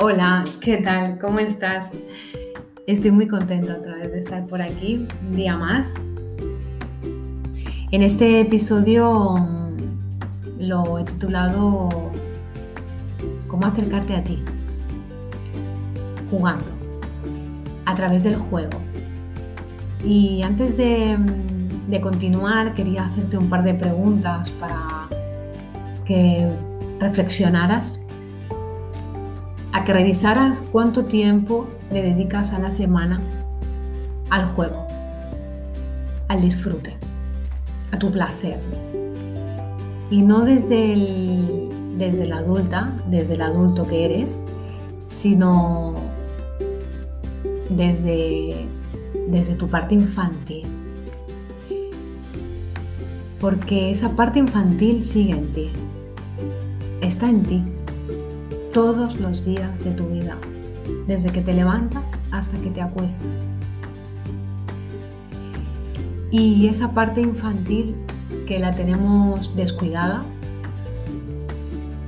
Hola, ¿qué tal? ¿Cómo estás? Estoy muy contenta otra vez de estar por aquí, un día más. En este episodio mm, lo he titulado ¿Cómo acercarte a ti? Jugando, a través del juego. Y antes de, mm, de continuar, quería hacerte un par de preguntas para que reflexionaras, a que revisaras cuánto tiempo le dedicas a la semana al juego, al disfrute, a tu placer. Y no desde el, desde la adulta, desde el adulto que eres, sino desde, desde tu parte infantil. Porque esa parte infantil sigue en ti, está en ti todos los días de tu vida, desde que te levantas hasta que te acuestas. Y esa parte infantil que la tenemos descuidada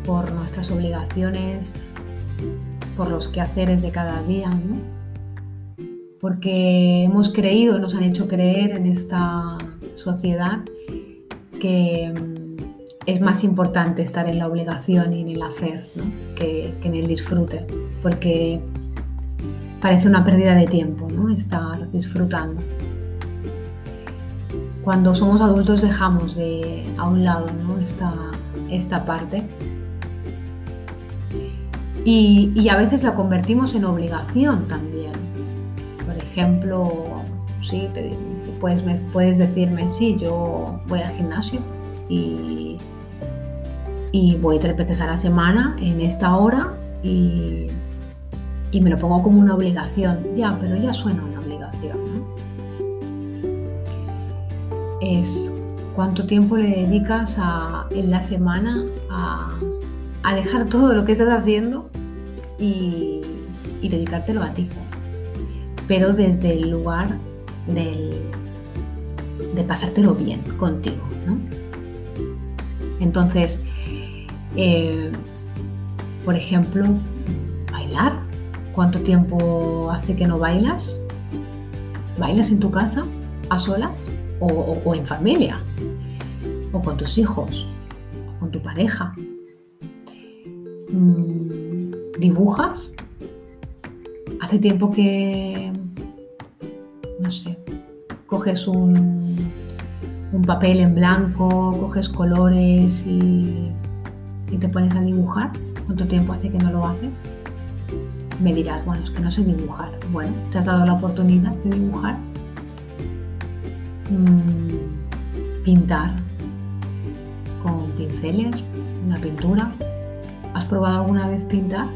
por nuestras obligaciones, por los quehaceres de cada día, porque hemos creído, nos han hecho creer en esta sociedad que es más importante estar en la obligación y en el hacer que, en el disfrute, porque parece una pérdida de tiempo estar disfrutando. Cuando somos adultos dejamos de a un lado esta, esta parte y, a veces la convertimos en obligación también. Por ejemplo, sí, puedes, puedes decirme, sí, yo voy al gimnasio y y voy tres veces a la semana en esta hora y, me lo pongo como una obligación. Ya, pero ya suena una obligación. Es cuánto tiempo le dedicas en la semana a, dejar todo lo que estás haciendo y, dedicártelo a ti. Pero desde el lugar de pasártelo bien contigo. Entonces, eh, por ejemplo, bailar. ¿Cuánto tiempo hace que no bailas? ¿Bailas en tu casa, a solas o, en familia? ¿O con tus hijos? ¿O con tu pareja? Mm, ¿Dibujas? Hace tiempo que, no sé, coges un, un papel en blanco, coges colores y y te pones a dibujar, ¿cuánto tiempo hace que no lo haces? Me dirás, bueno, es que no sé dibujar. Bueno, te has dado la oportunidad de dibujar. Mm, pintar con pinceles, una pintura. ¿Has probado alguna vez pintar?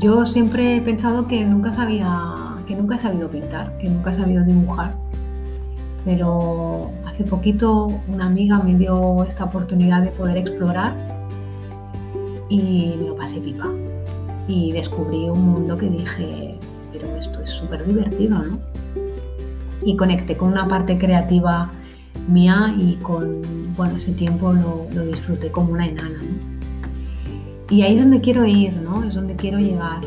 Yo siempre he pensado que nunca sabía, que nunca he sabido pintar, que nunca he sabido dibujar. Pero hace poquito una amiga me dio esta oportunidad de poder explorar y me lo pasé pipa. Y descubrí un mundo que dije, pero esto es súper divertido, ¿no? Y conecté con una parte creativa mía y con, bueno, ese tiempo lo, lo disfruté como una enana, ¿no? Y ahí es donde quiero ir, ¿no? Es donde quiero llegar.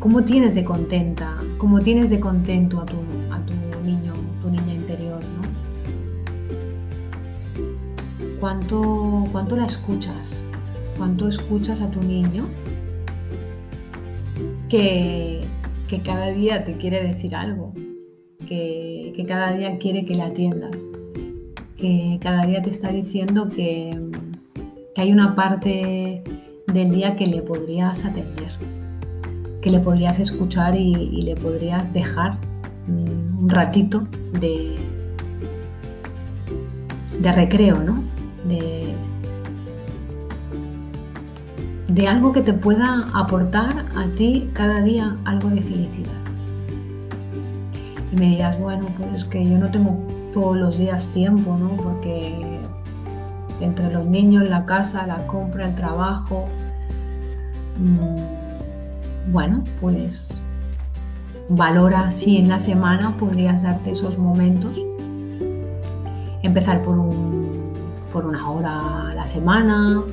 ¿Cómo tienes de contenta? ¿Cómo tienes de contento a tu, a tu niño, tu niña interior, ¿no? ¿Cuánto, ¿Cuánto la escuchas? Cuánto escuchas a tu niño que, cada día te quiere decir algo, que, cada día quiere que le atiendas, que cada día te está diciendo que, hay una parte del día que le podrías atender, que le podrías escuchar y, le podrías dejar un ratito de, de recreo, ¿no? De, de algo que te pueda aportar a ti cada día algo de felicidad. Y me dirás, bueno, pues es que yo no tengo todos los días tiempo, ¿no? Porque entre los niños, la casa, la compra, el trabajo, mm, bueno, pues valora si en la semana podrías darte esos momentos. Empezar por, un, por una hora a la semana,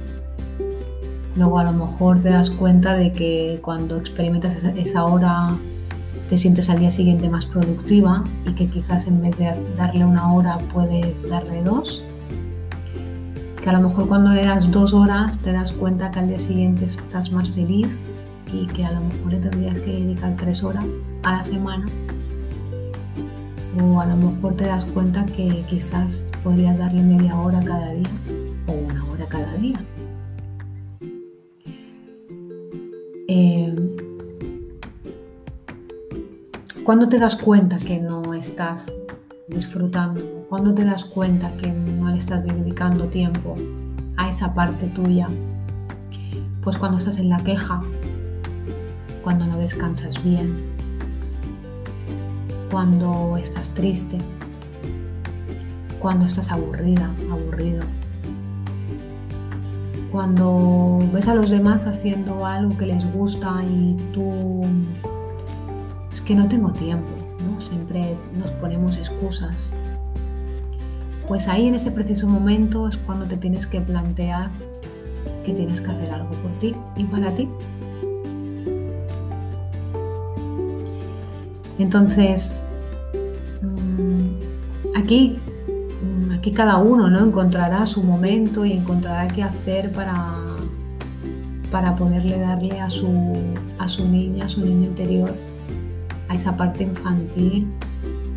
Luego a lo mejor te das cuenta de que cuando experimentas esa, hora te sientes al día siguiente más productiva y que quizás en vez de darle una hora puedes darle dos. Que a lo mejor cuando le das dos horas te das cuenta que al día siguiente estás más feliz y que a lo mejor le tendrías que dedicar tres horas a la semana. O a lo mejor te das cuenta que quizás podrías darle media hora cada día o una hora cada día. ¿Cuándo te das cuenta que no estás disfrutando? ¿Cuándo te das cuenta que no le estás dedicando tiempo a esa parte tuya? Pues cuando estás en la queja, cuando no descansas bien, cuando estás triste, cuando estás aburrida, aburrido, cuando ves a los demás haciendo algo que les gusta y tú que no tengo tiempo, ¿no? Siempre nos ponemos excusas. Pues ahí en ese preciso momento es cuando te tienes que plantear que tienes que hacer algo por ti y para ti. Entonces, mm, aquí, mm, aquí cada uno ¿no? encontrará su momento y encontrará qué hacer para, para poderle darle a su, a su niña, a su niño interior, a esa parte infantil,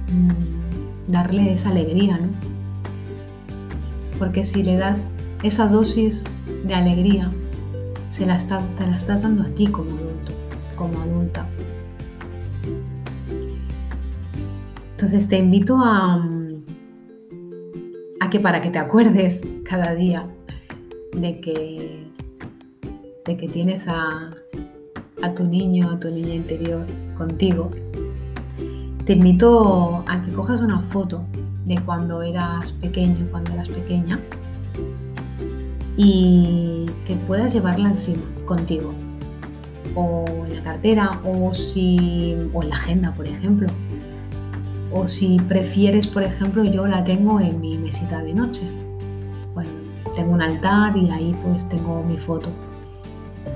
mm, darle esa alegría, ¿no? Porque si le das esa dosis de alegría, se la te la estás dando a ti como adulto, como adulta. Entonces te invito a, a que para que te acuerdes cada día de que, de que tienes a, a tu niño, a tu niña interior contigo, te invito a que cojas una foto de cuando eras pequeño, cuando eras pequeña, y que puedas llevarla encima contigo, o en la cartera, o, si, o en la agenda, por ejemplo, o si prefieres, por ejemplo, yo la tengo en mi mesita de noche. Bueno, tengo un altar y ahí pues tengo mi foto.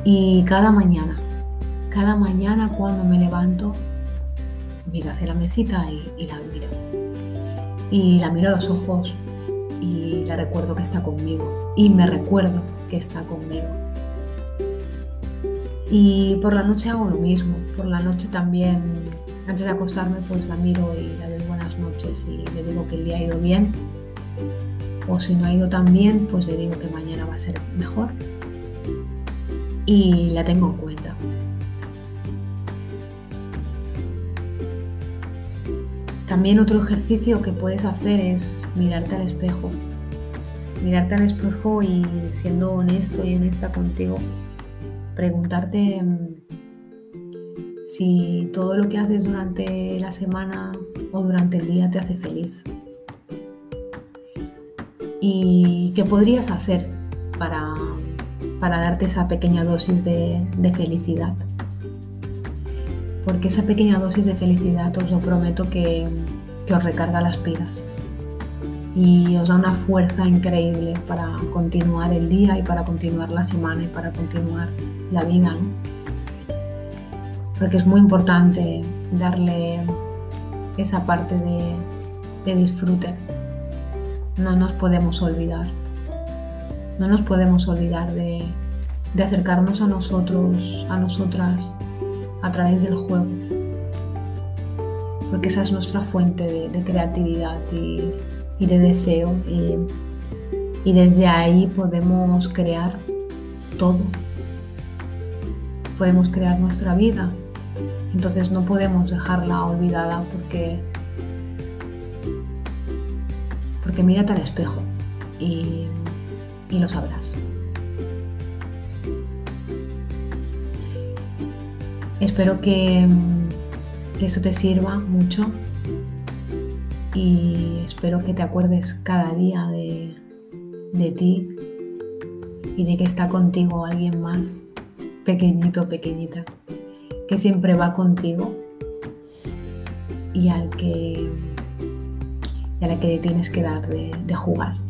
Y cada mañana, cada mañana cuando me levanto, miro hacia la mesita y, la miro. Y la miro a los ojos y la recuerdo que está conmigo. Y me recuerdo que está conmigo. Y por la noche hago lo mismo. Por la noche también antes de acostarme pues la miro y la doy buenas noches y le digo que el día ha ido bien. O si no ha ido tan bien, pues le digo que mañana va a ser mejor. Y la tengo en cuenta. También otro ejercicio que puedes hacer es mirarte al espejo. Mirarte al espejo y siendo honesto y honesta contigo, preguntarte mm, si todo lo que haces durante la semana o durante el día te hace feliz. ¿Y qué podrías hacer para, para darte esa pequeña dosis de, felicidad? Porque esa pequeña dosis de felicidad os lo prometo que, os recarga las pilas y os da una fuerza increíble para continuar el día y para continuar la semana y para continuar la vida. ¿no? porque es muy importante darle esa parte de, disfrute. No nos podemos olvidar. No nos podemos olvidar de, acercarnos a nosotros, a nosotras, a través del juego. Porque esa es nuestra fuente de, creatividad y, de deseo. y desde ahí podemos crear todo. Podemos crear nuestra vida, entonces no podemos dejarla olvidada porque, porque mírate al espejo y, lo sabrás. Espero que, que eso te sirva mucho y espero que te acuerdes cada día de, de ti y de que está contigo alguien más pequeñito, pequeñita que siempre va contigo y al que, y a la que tienes que dar de jugar.